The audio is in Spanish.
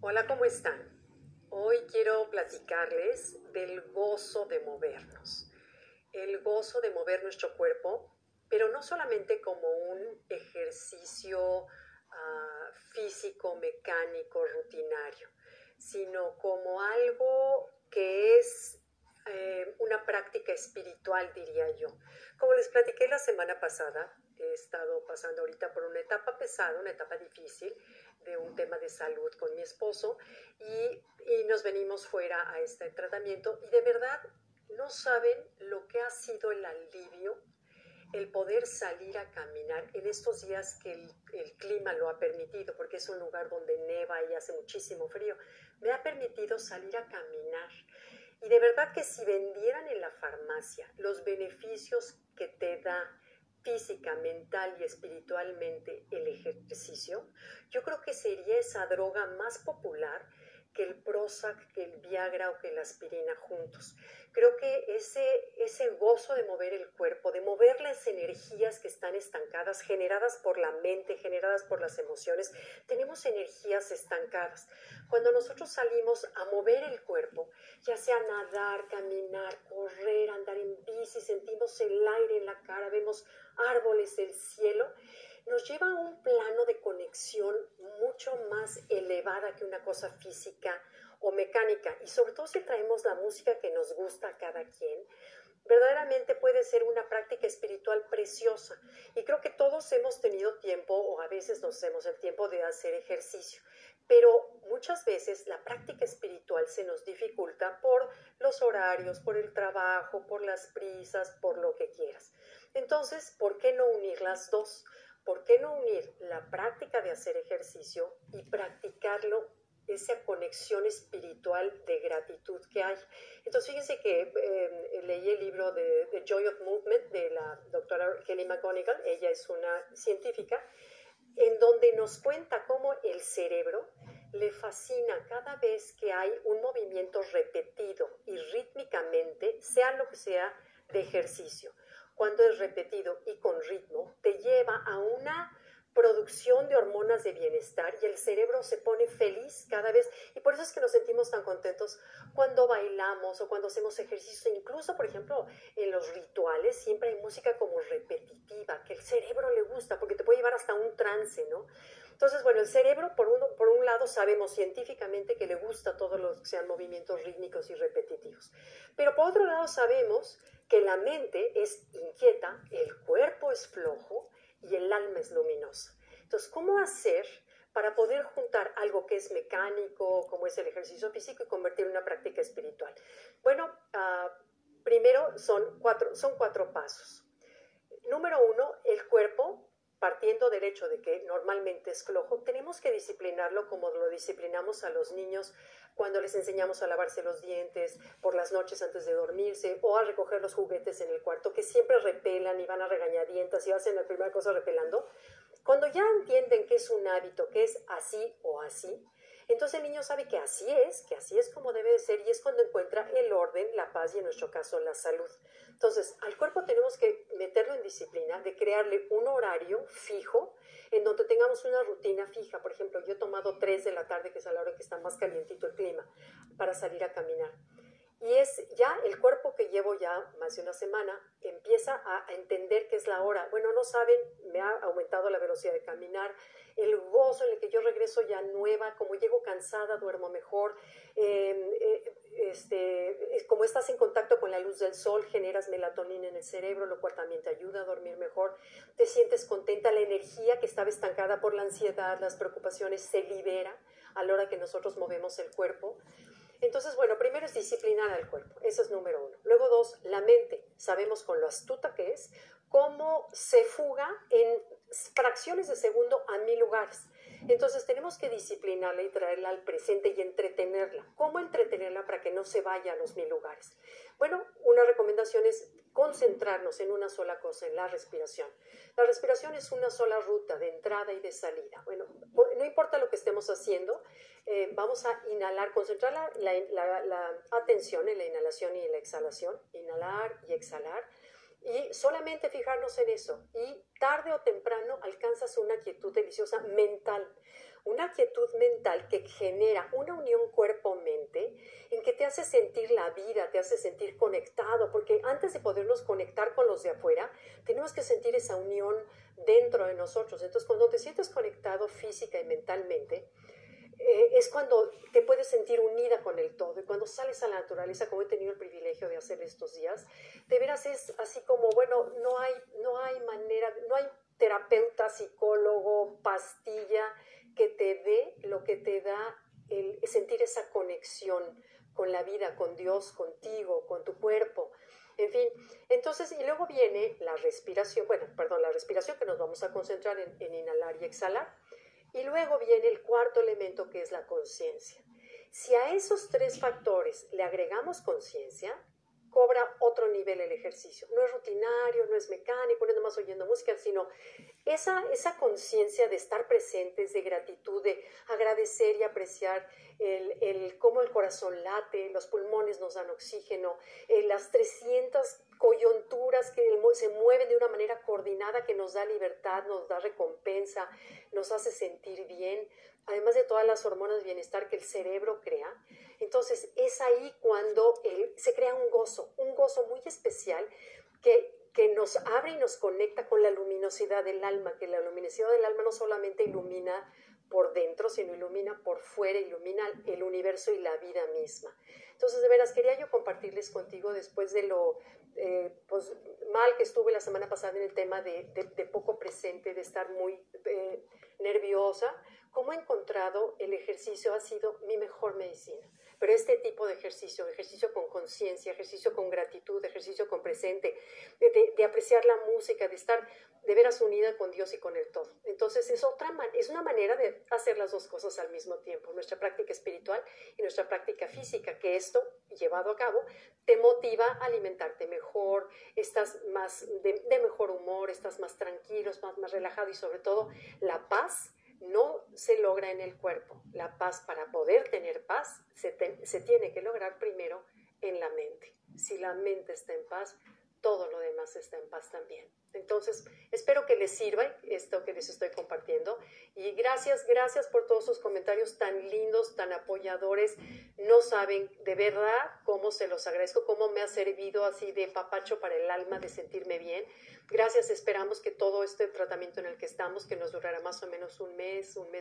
Hola, ¿cómo están? Hoy quiero platicarles del gozo de movernos. El gozo de mover nuestro cuerpo, pero no solamente como un ejercicio uh, físico, mecánico, rutinario, sino como algo que es eh, una práctica espiritual, diría yo. Como les platiqué la semana pasada, he estado pasando ahorita por una etapa pesada, una etapa difícil de un tema de salud con mi esposo y, y nos venimos fuera a este tratamiento y de verdad no saben lo que ha sido el alivio el poder salir a caminar en estos días que el, el, clima lo ha permitido, porque es un lugar donde neva y hace muchísimo frío, me ha permitido salir a caminar. Y de verdad que si vendieran en la farmacia los beneficios que te da física, mental y espiritualmente el ejercicio, yo creo que sería esa droga más popular que el Prozac, que el Viagra o que la aspirina juntos. Creo que ese, ese gozo de mover el cuerpo, de mover las energías que están estancadas, generadas por la mente, generadas por las emociones, tenemos energías estancadas. Cuando nosotros salimos a mover el cuerpo, ya sea nadar, caminar, correr, andar en bici, sentimos el aire en la cara, vemos árboles, el cielo, nos lleva a un plano de conexión mucho más elevada que una cosa física o mecánica. Y sobre todo si traemos la música que nos gusta a cada quien, verdaderamente puede ser una práctica espiritual preciosa. Y creo que todos hemos tenido tiempo o a veces nos hacemos el tiempo de hacer ejercicio. Pero muchas veces la práctica espiritual se nos dificulta por los horarios, por el trabajo, por las prisas, por lo que quieras. Entonces, ¿por qué no unir las dos? ¿Por qué no unir la práctica de hacer ejercicio y practicarlo, esa conexión espiritual de gratitud que hay? Entonces, fíjense que eh, leí el libro de Joy of Movement de la doctora Kelly McGonigal, ella es una científica, en donde nos cuenta cómo el cerebro le fascina cada vez que hay un movimiento repetido y rítmicamente, sea lo que sea, de ejercicio cuando es repetido y con ritmo, te lleva a una producción de hormonas de bienestar y el cerebro se pone feliz cada vez y por eso es que nos sentimos tan contentos cuando bailamos o cuando hacemos ejercicio, incluso por ejemplo en los rituales siempre hay música como repetitiva que el cerebro le gusta porque te puede llevar hasta un trance, ¿no? Entonces, bueno, el cerebro, por, uno, por un lado, sabemos científicamente que le gusta todos los que sean movimientos rítmicos y repetitivos. Pero por otro lado, sabemos que la mente es inquieta, el cuerpo es flojo y el alma es luminosa. Entonces, ¿cómo hacer para poder juntar algo que es mecánico, como es el ejercicio físico, y convertirlo en una práctica espiritual? Bueno, uh, primero son cuatro, son cuatro pasos. Número uno, el cuerpo partiendo del hecho de que normalmente es flojo, tenemos que disciplinarlo como lo disciplinamos a los niños cuando les enseñamos a lavarse los dientes por las noches antes de dormirse o a recoger los juguetes en el cuarto que siempre repelan y van a regañadientas y hacen la primera cosa repelando. Cuando ya entienden que es un hábito, que es así o así, entonces el niño sabe que así es, que así es como debe de ser y es cuando encuentra el orden, la paz y en nuestro caso la salud. Entonces al cuerpo tenemos que meterlo en disciplina, de crearle un horario fijo en donde tengamos una rutina fija. Por ejemplo, yo he tomado 3 de la tarde, que es a la hora que está más calientito el clima, para salir a caminar. Y es ya el cuerpo que llevo ya más de una semana empieza a entender que es la hora. Bueno, no saben, me ha aumentado la velocidad de caminar, el gozo en el que yo regreso ya nueva, como llego cansada, duermo mejor. Em, eh, este, como estás en contacto con la luz del sol, generas melatonina en el cerebro, lo cual también te ayuda a dormir mejor. Te sientes contenta, la energía que estaba estancada por la ansiedad, las preocupaciones, se libera a la hora que nosotros movemos el cuerpo. Entonces, bueno, primero es disciplinar al cuerpo, eso es número uno. Luego dos, la mente. Sabemos con lo astuta que es, cómo se fuga en fracciones de segundo a mil lugares. Entonces tenemos que disciplinarla y traerla al presente y entretenerla. ¿Cómo entretenerla para que no se vaya a los mil lugares? Bueno, una recomendación es concentrarnos en una sola cosa, en la respiración. La respiración es una sola ruta de entrada y de salida. Bueno, no importa lo que estemos haciendo, eh, vamos a inhalar, concentrar la, la, atención en la inhalación y en la exhalación, inhalar y exhalar y solamente fijarnos en eso. Y tarde o temprano alcanzas una quietud deliciosa mental, una quietud mental que genera una unión cuerpo-mente en que te hace sentir la vida, te hace sentir conectado, porque antes de podernos conectar con los de afuera, tenemos que sentir esa unión dentro de nosotros. Entonces, cuando te sientes conectado física y mentalmente, eh, es cuando te puedes sentir unida con el todo. Y cuando sales a la naturaleza, como he tenido el privilegio de hacer estos días, de veras es así como, bueno, no hay, no hay manera, no hay terapeuta, psicólogo, pastilla que te dé lo que te da el sentir esa conexión con la vida, con Dios, contigo, con tu cuerpo. En fin, entonces, y luego viene la respiración, bueno, perdón, la respiración que nos vamos a concentrar en, inhalar y exhalar. Y luego viene el cuarto elemento que es la conciencia. Si a esos tres factores le agregamos conciencia, cobra otro nivel el ejercicio. No es rutinario, no es mecánico, no es nomás oyendo música, sino esa, esa conciencia de estar presentes, de gratitud, de agradecer y apreciar el, el, cómo el corazón late, los pulmones nos dan oxígeno, eh, las 300 coyunturas que se mueven de una manera coordinada que nos da libertad, nos da recompensa, nos hace sentir bien, además de todas las hormonas de bienestar que el cerebro crea. Entonces es ahí cuando se crea un gozo, un gozo muy especial que, que nos abre y nos conecta con la luminosidad del alma, que la luminosidad del alma no solamente ilumina por dentro, sino ilumina por fuera, ilumina el universo y la vida misma. Entonces, de veras, quería yo compartirles contigo después de lo eh, pues, mal que estuve la semana pasada en el tema de, de, poco presente, de estar muy eh, nerviosa, cómo he encontrado el ejercicio ha sido mi mejor medicina. Pero este tipo de ejercicio, ejercicio con conciencia, ejercicio con gratitud, ejercicio con presente, de, apreciar la música, de estar de veras unida con Dios y con el todo. Entonces es, otra, es una manera de hacer las dos cosas al mismo tiempo, nuestra práctica espiritual y nuestra práctica física, que esto, llevado a cabo, te motiva a alimentarte mejor, estás más de, mejor humor, estás más tranquilo, más, más relajado y sobre todo la paz no se logra en el cuerpo. La paz, para poder tener paz, se, tiene que lograr primero en la mente. Si la mente está en paz, todo lo demás está en paz también. Entonces, espero que les sirva esto que les estoy compartiendo. Y gracias, gracias por todos sus comentarios tan lindos, tan apoyadores. No saben de verdad cómo se los agradezco, cómo me ha servido así de papacho para el alma de sentirme bien. Gracias, esperamos que todo este tratamiento en el que estamos, que nos durará más o menos un mes, un mes